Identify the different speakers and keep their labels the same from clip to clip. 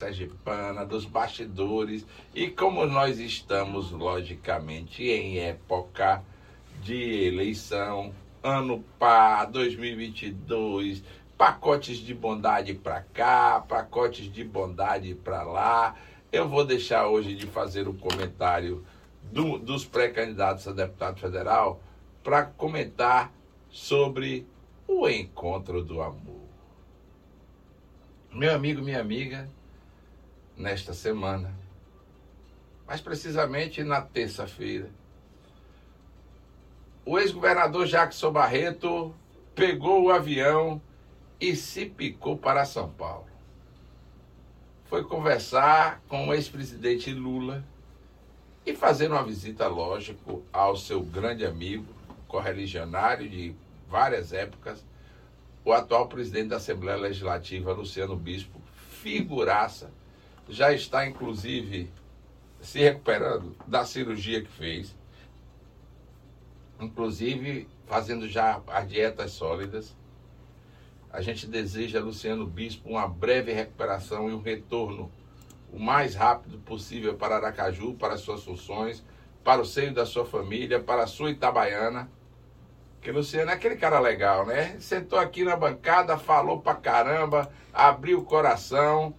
Speaker 1: sergipana, dos bastidores e como nós estamos logicamente em época de eleição, ano pá, 2022, pacotes de bondade para cá, pacotes de bondade para lá. Eu vou deixar hoje de fazer o comentário do, dos pré-candidatos a deputado federal para comentar sobre o encontro do amor. Meu amigo, minha amiga, nesta semana, mais precisamente na terça-feira. O ex-governador Jackson Barreto pegou o avião e se picou para São Paulo. Foi conversar com o ex-presidente Lula e fazer uma visita, lógico, ao seu grande amigo, correligionário de várias épocas, o atual presidente da Assembleia Legislativa, Luciano Bispo, figuraça já está inclusive se recuperando da cirurgia que fez, inclusive fazendo já as dietas sólidas. A gente deseja, Luciano Bispo, uma breve recuperação e um retorno o mais rápido possível para Aracaju, para suas funções, para o seio da sua família, para a sua Itabaiana. Que Luciano é aquele cara legal, né? Sentou aqui na bancada, falou pra caramba, abriu o coração,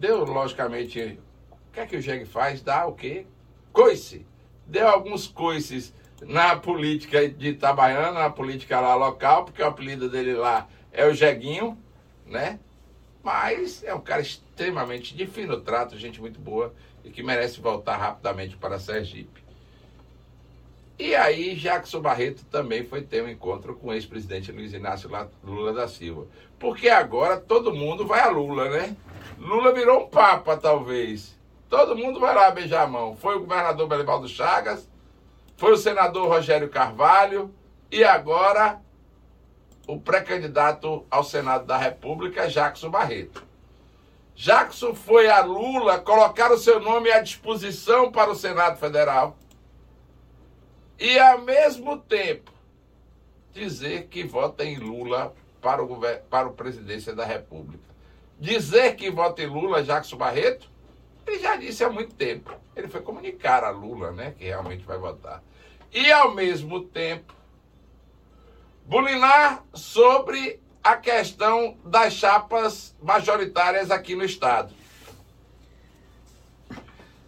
Speaker 1: Deu, logicamente, o que é que o Jeg faz? Dá o quê? Coice. Deu alguns coices na política de Itabaiana, na política lá local, porque o apelido dele lá é o Jeguinho, né? Mas é um cara extremamente de fino trato, gente muito boa e que merece voltar rapidamente para Sergipe. E aí, Jackson Barreto também foi ter um encontro com o ex-presidente Luiz Inácio Lula da Silva. Porque agora todo mundo vai a Lula, né? Lula virou um papa, talvez. Todo mundo vai lá beijar a mão. Foi o governador Belivaldo Chagas, foi o senador Rogério Carvalho e agora o pré-candidato ao Senado da República, Jackson Barreto. Jackson foi a Lula colocar o seu nome à disposição para o Senado Federal e, ao mesmo tempo, dizer que vota em Lula para o, para o presidência da República. Dizer que vota em Lula, Jackson Barreto, ele já disse há muito tempo. Ele foi comunicar a Lula, né, que realmente vai votar. E, ao mesmo tempo, bulinar sobre a questão das chapas majoritárias aqui no Estado.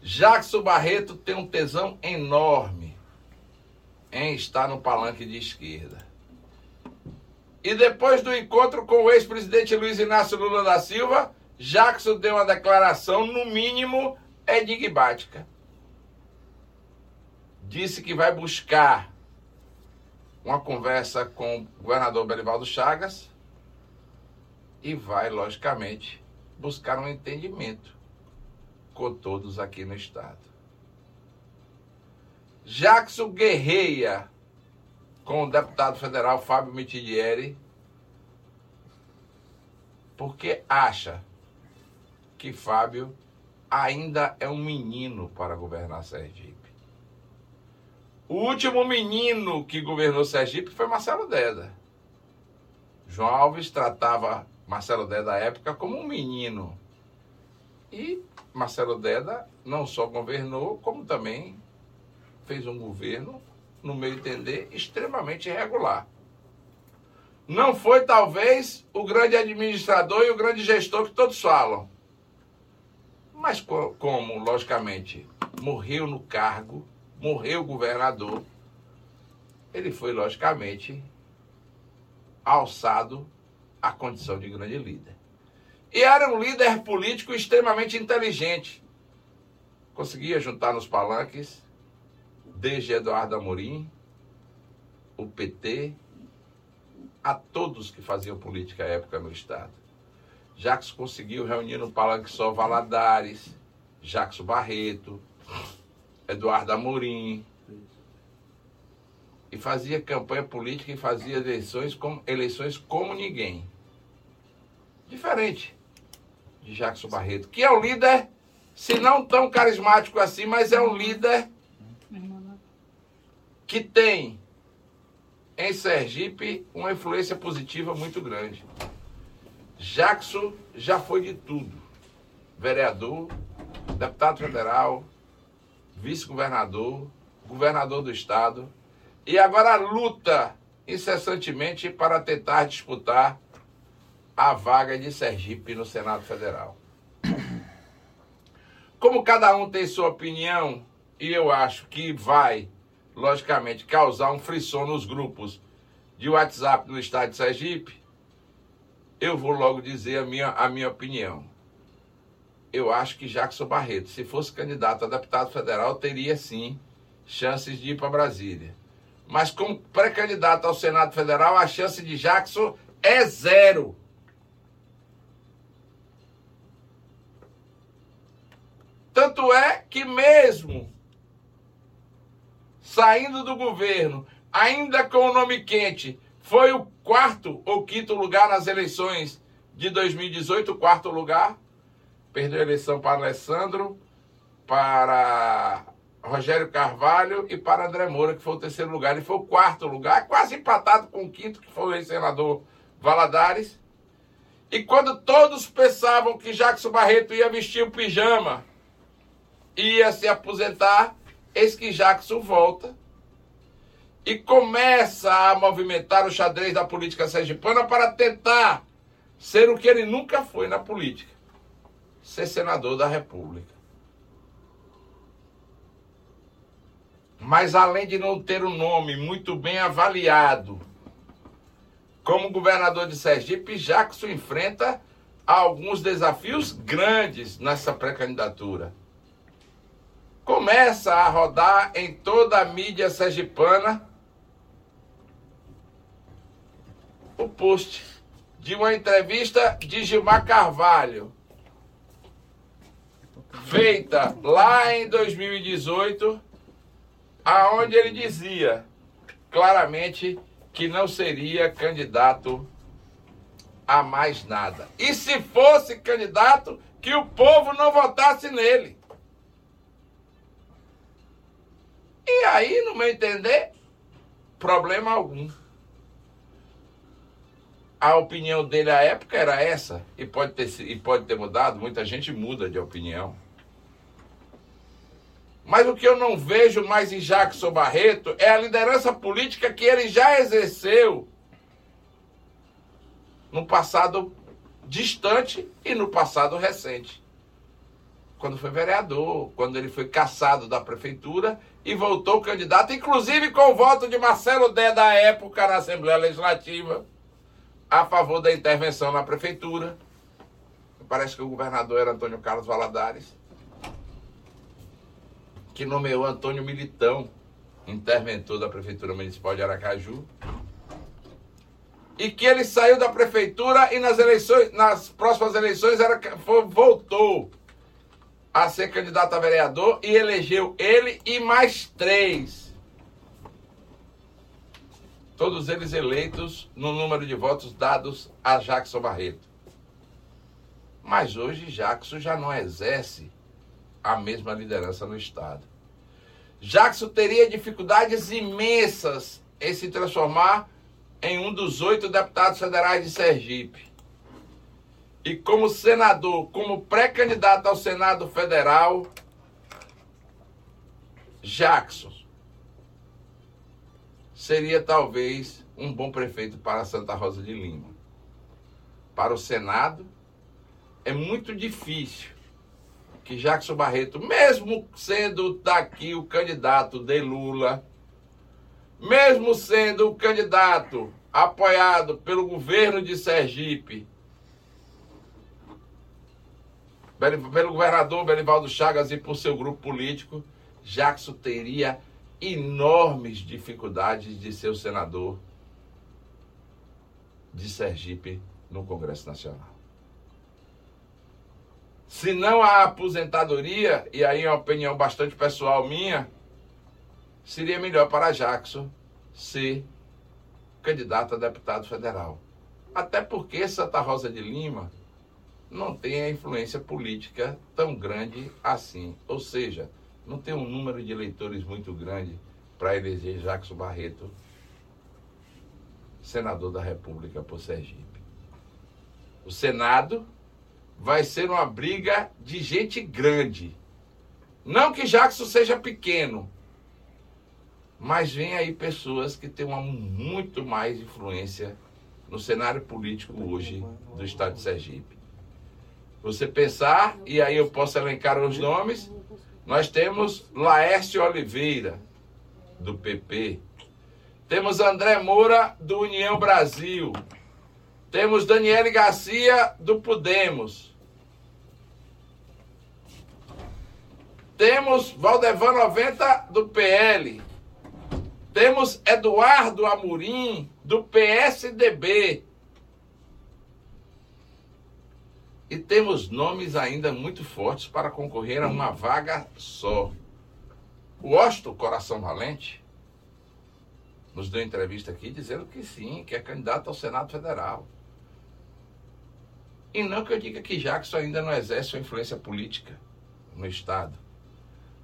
Speaker 1: Jackson Barreto tem um tesão enorme em estar no palanque de esquerda. E depois do encontro com o ex-presidente Luiz Inácio Lula da Silva, Jackson deu uma declaração, no mínimo, enigmática. Disse que vai buscar uma conversa com o governador Belivaldo Chagas e vai, logicamente, buscar um entendimento com todos aqui no Estado. Jackson guerreia com o deputado federal Fábio Mitidieri, porque acha que Fábio ainda é um menino para governar Sergipe. O último menino que governou Sergipe foi Marcelo Deda. João Alves tratava Marcelo Deda à época como um menino. E Marcelo Deda não só governou, como também fez um governo, no meu entender, extremamente irregular. Não foi, talvez, o grande administrador e o grande gestor que todos falam. Mas, como, logicamente, morreu no cargo, morreu o governador, ele foi, logicamente, alçado à condição de grande líder. E era um líder político extremamente inteligente. Conseguia juntar nos palanques desde Eduardo Amorim, o PT, a todos que faziam política à época no Estado. Jacques conseguiu reunir no Palanque só Valadares, Jacques Barreto, Eduardo Amorim, e fazia campanha política e fazia eleições como, eleições como ninguém. Diferente de Jacques Barreto, que é um líder, se não tão carismático assim, mas é um líder que tem em Sergipe uma influência positiva muito grande. Jackson já foi de tudo. vereador, deputado federal, vice-governador, governador do estado, e agora luta incessantemente para tentar disputar a vaga de Sergipe no Senado Federal. Como cada um tem sua opinião, e eu acho que vai, logicamente, causar um frisson nos grupos de WhatsApp no estado de Sergipe, eu vou logo dizer a minha, a minha opinião. Eu acho que Jackson Barreto, se fosse candidato a deputado federal, teria sim chances de ir para Brasília. Mas como pré-candidato ao Senado Federal, a chance de Jackson é zero. Tanto é que mesmo saindo do governo, ainda com o nome quente, foi o quarto ou quinto lugar nas eleições de 2018, o quarto lugar. Perdeu a eleição para Alessandro, para Rogério Carvalho e para André Moura, que foi o terceiro lugar. Ele foi o quarto lugar, quase empatado com o quinto, que foi o ex-senador Valadares. E quando todos pensavam que Jackson Barreto ia vestir o pijama, ia se aposentar, eis que Jackson volta e começa a movimentar o xadrez da política sergipana para tentar ser o que ele nunca foi na política: ser senador da República. Mas além de não ter um nome muito bem avaliado, como governador de Sergipe, Jackson enfrenta alguns desafios grandes nessa pré-candidatura. Começa a rodar em toda a mídia sergipana o post de uma entrevista de Gilmar Carvalho, feita lá em 2018 aonde ele dizia claramente que não seria candidato a mais nada. E se fosse candidato, que o povo não votasse nele. E aí, no meu entender, problema algum. A opinião dele à época era essa, e pode ter, e pode ter mudado, muita gente muda de opinião. Mas o que eu não vejo mais em Jackson Barreto é a liderança política que ele já exerceu no passado distante e no passado recente. Quando foi vereador, quando ele foi caçado da prefeitura e voltou candidato, inclusive com o voto de Marcelo Dé da época na Assembleia Legislativa, a favor da intervenção na prefeitura. Parece que o governador era Antônio Carlos Valadares que nomeou Antônio Militão, interventor da Prefeitura Municipal de Aracaju, e que ele saiu da prefeitura e nas eleições, nas próximas eleições era, foi, voltou a ser candidato a vereador e elegeu ele e mais três. Todos eles eleitos no número de votos dados a Jackson Barreto. Mas hoje Jackson já não exerce a mesma liderança no Estado. Jackson teria dificuldades imensas em se transformar em um dos oito deputados federais de Sergipe. E como senador, como pré-candidato ao Senado Federal, Jackson seria talvez um bom prefeito para Santa Rosa de Lima. Para o Senado, é muito difícil que Jackson Barreto, mesmo sendo daqui o candidato de Lula, mesmo sendo o candidato apoiado pelo governo de Sergipe, pelo governador Belivaldo Chagas e por seu grupo político, Jackson teria enormes dificuldades de ser o senador de Sergipe no Congresso Nacional. Se não há aposentadoria, e aí é uma opinião bastante pessoal minha, seria melhor para Jackson ser candidato a deputado federal. Até porque Santa Rosa de Lima não tem a influência política tão grande assim. Ou seja, não tem um número de eleitores muito grande para eleger Jackson Barreto senador da República por Sergipe. O Senado vai ser uma briga de gente grande. Não que Jackson seja pequeno, mas vem aí pessoas que têm uma muito mais influência no cenário político hoje do estado de Sergipe. Você pensar, e aí eu posso elencar os nomes, nós temos Laércio Oliveira, do PP. Temos André Moura, do União Brasil. Temos Daniele Garcia, do Podemos. Temos Valdevan 90, do PL. Temos Eduardo Amorim, do PSDB. E temos nomes ainda muito fortes para concorrer a uma vaga só. O Osto Coração Valente nos deu entrevista aqui dizendo que sim, que é candidato ao Senado Federal. E não que eu diga que Jackson ainda não exerce uma influência política no Estado.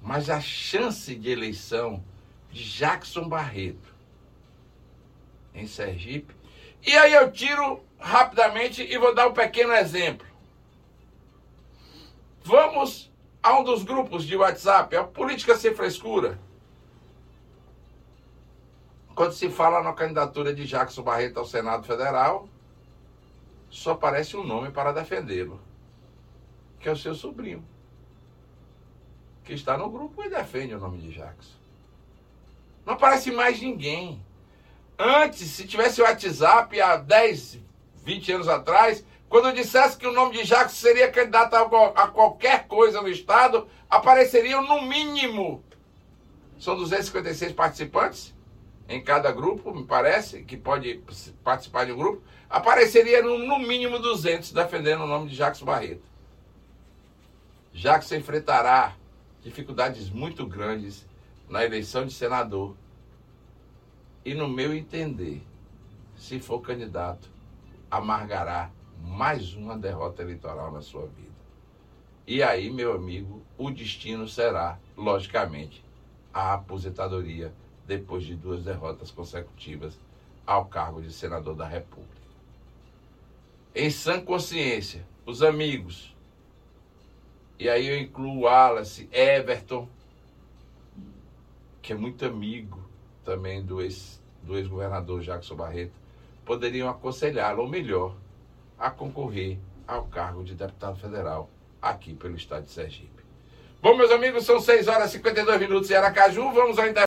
Speaker 1: Mas a chance de eleição de Jackson Barreto em Sergipe. E aí eu tiro rapidamente e vou dar um pequeno exemplo. Vamos a um dos grupos de WhatsApp, a Política Sem Frescura. Quando se fala na candidatura de Jackson Barreto ao Senado Federal, só aparece um nome para defendê-lo, que é o seu sobrinho, que está no grupo e defende o nome de Jackson. Não aparece mais ninguém. Antes, se tivesse WhatsApp há 10, 20 anos atrás, quando eu dissesse que o nome de Jackson seria candidato a qualquer coisa no Estado, apareceriam no mínimo. São 256 participantes em cada grupo, me parece, que pode participar de um grupo. Apareceria no, mínimo 200 defendendo o nome de Jackson Barreto. Jackson enfrentará dificuldades muito grandes na eleição de senador. E no meu entender, se for candidato, amargará mais uma derrota eleitoral na sua vida. E aí, meu amigo, o destino será, logicamente, a aposentadoria depois de duas derrotas consecutivas ao cargo de senador da República. Em sã consciência, os amigos, e aí eu incluo Wallace, Everton, que é muito amigo também do ex-governador ex Jackson Barreto, poderiam aconselhá-lo, ou melhor, a concorrer ao cargo de deputado federal aqui pelo estado de Sergipe. Bom, meus amigos, são 6 horas e 52 minutos em Aracaju. Vamos ao